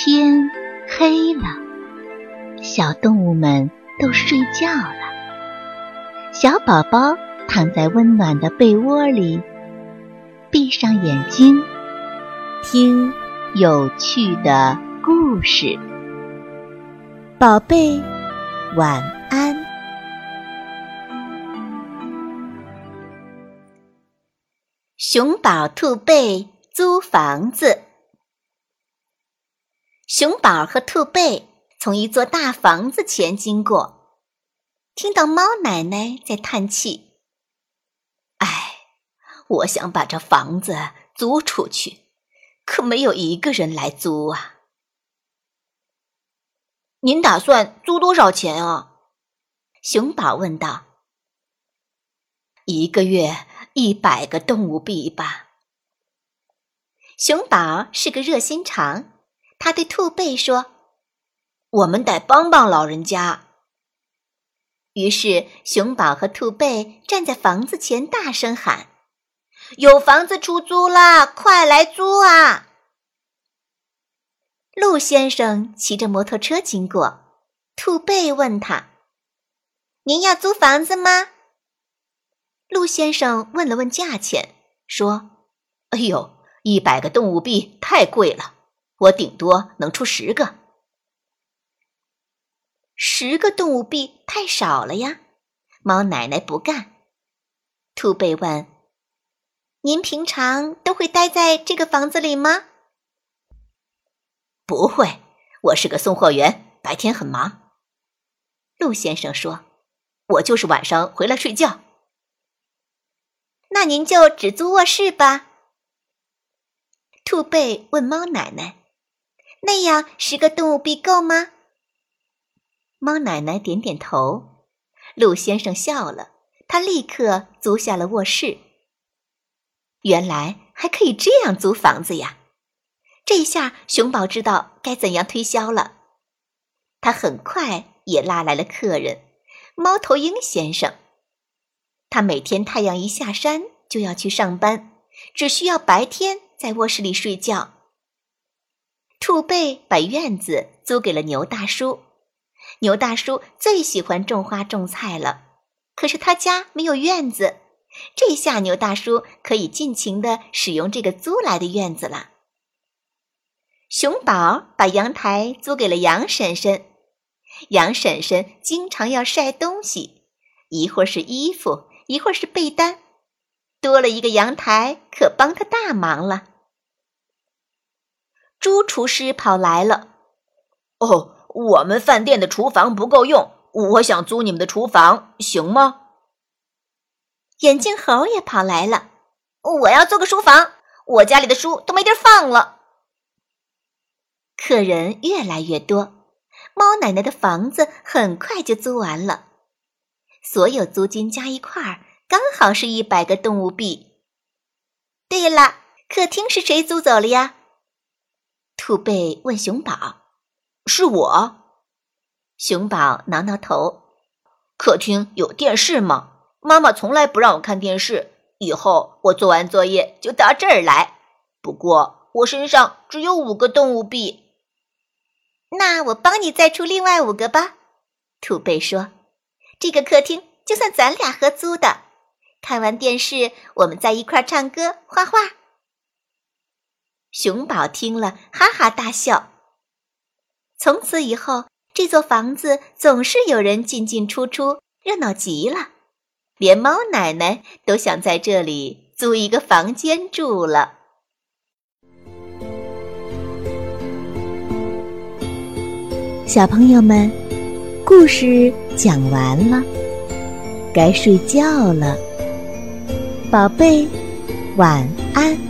天黑了，小动物们都睡觉了。小宝宝躺在温暖的被窝里，闭上眼睛，听有趣的故事。宝贝，晚安。熊宝、兔贝租房子。熊宝和兔贝从一座大房子前经过，听到猫奶奶在叹气：“哎，我想把这房子租出去，可没有一个人来租啊。”您打算租多少钱啊？熊宝问道。“一个月一百个动物币吧。”熊宝是个热心肠。他对兔贝说：“我们得帮帮老人家。”于是，熊宝和兔贝站在房子前，大声喊：“有房子出租啦！快来租啊！”陆先生骑着摩托车经过，兔贝问他：“您要租房子吗？”陆先生问了问价钱，说：“哎呦，一百个动物币太贵了。”我顶多能出十个，十个动物币太少了呀。猫奶奶不干。兔贝问：“您平常都会待在这个房子里吗？”“不会，我是个送货员，白天很忙。”陆先生说：“我就是晚上回来睡觉。”“那您就只租卧室吧。”兔贝问猫奶奶。那样十个动物币够吗？猫奶奶点点头。鹿先生笑了，他立刻租下了卧室。原来还可以这样租房子呀！这下熊宝知道该怎样推销了。他很快也拉来了客人——猫头鹰先生。他每天太阳一下山就要去上班，只需要白天在卧室里睡觉。兔贝把院子租给了牛大叔，牛大叔最喜欢种花种菜了，可是他家没有院子，这下牛大叔可以尽情的使用这个租来的院子了。熊宝把阳台租给了杨婶婶，杨婶婶经常要晒东西，一会儿是衣服，一会儿是被单，多了一个阳台可帮他大忙了。朱厨师跑来了。哦，我们饭店的厨房不够用，我想租你们的厨房，行吗？眼镜猴也跑来了。我要做个书房，我家里的书都没地儿放了。客人越来越多，猫奶奶的房子很快就租完了，所有租金加一块儿，刚好是一百个动物币。对了，客厅是谁租走了呀？兔贝问熊宝：“是我。”熊宝挠挠头：“客厅有电视吗？妈妈从来不让我看电视。以后我做完作业就到这儿来。不过我身上只有五个动物币。”那我帮你再出另外五个吧。”兔贝说：“这个客厅就算咱俩合租的。看完电视，我们在一块儿唱歌、画画。”熊宝听了，哈哈大笑。从此以后，这座房子总是有人进进出出，热闹极了。连猫奶奶都想在这里租一个房间住了。小朋友们，故事讲完了，该睡觉了，宝贝，晚安。